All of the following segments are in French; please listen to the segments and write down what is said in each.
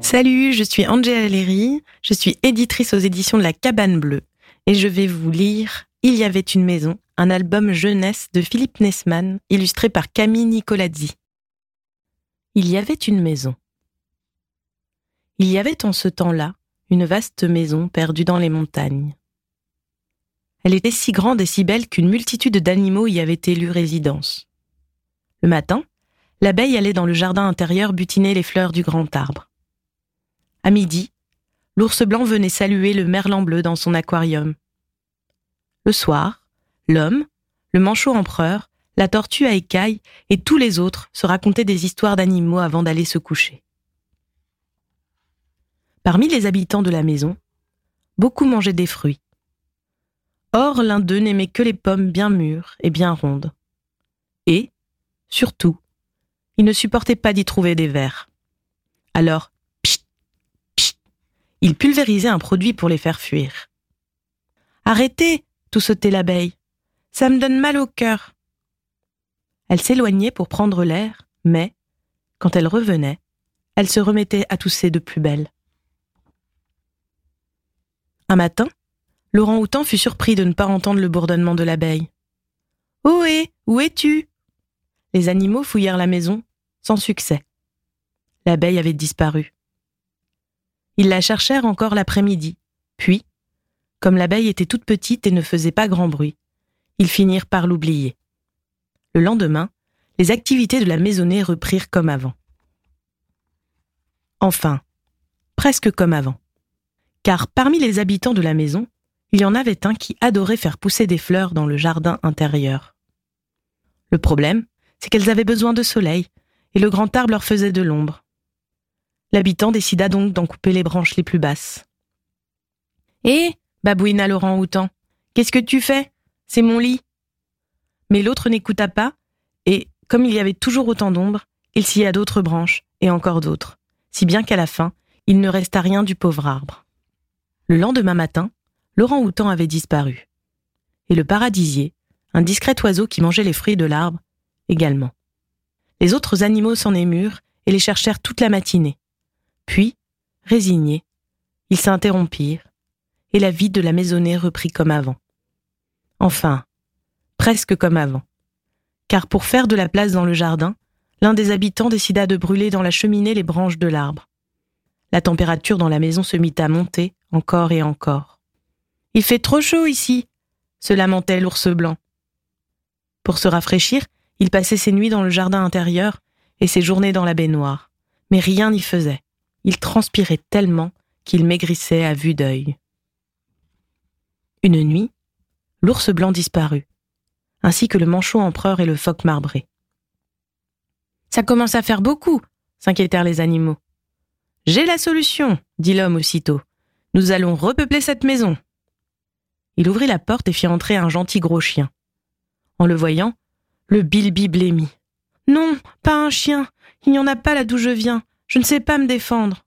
Salut, je suis Angela Léry, je suis éditrice aux éditions de la Cabane Bleue et je vais vous lire Il y avait une maison, un album jeunesse de Philippe Nesman, illustré par Camille Nicolazzi. Il y avait une maison. Il y avait en ce temps-là une vaste maison perdue dans les montagnes. Elle était si grande et si belle qu'une multitude d'animaux y avaient élu résidence. Le matin, l'abeille allait dans le jardin intérieur butiner les fleurs du grand arbre. À midi, l'ours blanc venait saluer le merlan bleu dans son aquarium. Le soir, l'homme, le manchot empereur, la tortue à écailles et tous les autres se racontaient des histoires d'animaux avant d'aller se coucher. Parmi les habitants de la maison, beaucoup mangeaient des fruits. Or, l'un d'eux n'aimait que les pommes bien mûres et bien rondes. Et, surtout, il ne supportait pas d'y trouver des vers. Alors, pchit, pchit, il pulvérisait un produit pour les faire fuir. Arrêtez, tout sautait l'abeille. Ça me donne mal au cœur. Elle s'éloignait pour prendre l'air, mais, quand elle revenait, elle se remettait à tousser de plus belle. Un matin, Laurent Houtan fut surpris de ne pas entendre le bourdonnement de l'abeille. Ohé, où es-tu? Les animaux fouillèrent la maison, sans succès. L'abeille avait disparu. Ils la cherchèrent encore l'après-midi, puis, comme l'abeille était toute petite et ne faisait pas grand bruit, ils finirent par l'oublier. Le lendemain, les activités de la maisonnée reprirent comme avant. Enfin, presque comme avant car parmi les habitants de la maison, il y en avait un qui adorait faire pousser des fleurs dans le jardin intérieur. Le problème, c'est qu'elles avaient besoin de soleil, et le grand arbre leur faisait de l'ombre. L'habitant décida donc d'en couper les branches les plus basses. Eh babouina Laurent Houtan, qu'est-ce que tu fais? C'est mon lit. Mais l'autre n'écouta pas, et, comme il y avait toujours autant d'ombre, il scia d'autres branches, et encore d'autres, si bien qu'à la fin, il ne resta rien du pauvre arbre. Le lendemain matin, Laurent Houtan avait disparu. Et le paradisier, un discret oiseau qui mangeait les fruits de l'arbre, également. Les autres animaux s'en émurent et les cherchèrent toute la matinée. Puis, résignés, ils s'interrompirent, et la vie de la maisonnée reprit comme avant. Enfin, presque comme avant. Car pour faire de la place dans le jardin, l'un des habitants décida de brûler dans la cheminée les branches de l'arbre. La température dans la maison se mit à monter encore et encore. Il fait trop chaud ici, se lamentait l'ours blanc. Pour se rafraîchir, il passait ses nuits dans le jardin intérieur et ses journées dans la baignoire. Mais rien n'y faisait. Il transpirait tellement qu'il maigrissait à vue d'œil. Une nuit, l'ours blanc disparut, ainsi que le manchot empereur et le phoque marbré. Ça commence à faire beaucoup, s'inquiétèrent les animaux. J'ai la solution, dit l'homme aussitôt. Nous allons repeupler cette maison. Il ouvrit la porte et fit entrer un gentil gros chien. En le voyant, le bilbi blêmit. Non, pas un chien. Il n'y en a pas là d'où je viens. Je ne sais pas me défendre.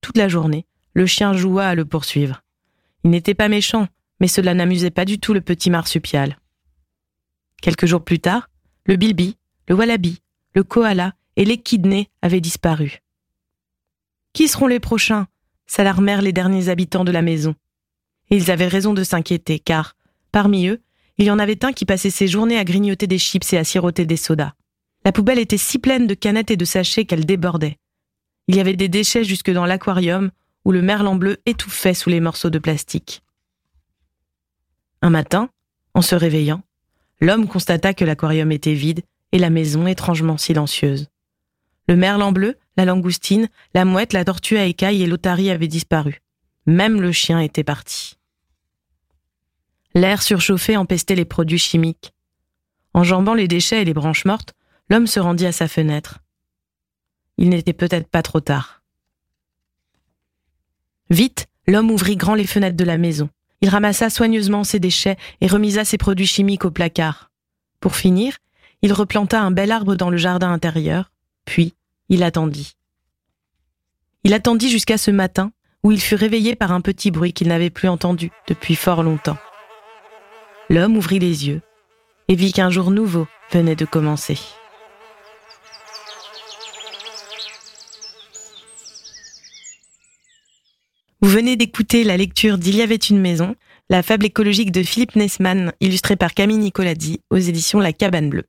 Toute la journée, le chien joua à le poursuivre. Il n'était pas méchant, mais cela n'amusait pas du tout le petit marsupial. Quelques jours plus tard, le bilbi, le wallaby, le koala et l'échidné avaient disparu. Qui seront les prochains? s'alarmèrent les derniers habitants de la maison. Et ils avaient raison de s'inquiéter, car, parmi eux, il y en avait un qui passait ses journées à grignoter des chips et à siroter des sodas. La poubelle était si pleine de canettes et de sachets qu'elle débordait. Il y avait des déchets jusque dans l'aquarium, où le merlan bleu étouffait sous les morceaux de plastique. Un matin, en se réveillant, l'homme constata que l'aquarium était vide et la maison étrangement silencieuse. Le merlan bleu, la langoustine, la mouette, la tortue à écailles et l'otarie avaient disparu. Même le chien était parti. L'air surchauffé empestait les produits chimiques. Enjambant les déchets et les branches mortes, l'homme se rendit à sa fenêtre. Il n'était peut-être pas trop tard. Vite, l'homme ouvrit grand les fenêtres de la maison. Il ramassa soigneusement ses déchets et remisa ses produits chimiques au placard. Pour finir, il replanta un bel arbre dans le jardin intérieur, puis il attendit. Il attendit jusqu'à ce matin où il fut réveillé par un petit bruit qu'il n'avait plus entendu depuis fort longtemps. L'homme ouvrit les yeux et vit qu'un jour nouveau venait de commencer. Vous venez d'écouter la lecture d'Il y avait une maison, la fable écologique de Philippe Nesman, illustrée par Camille Nicoladi aux éditions La Cabane Bleue.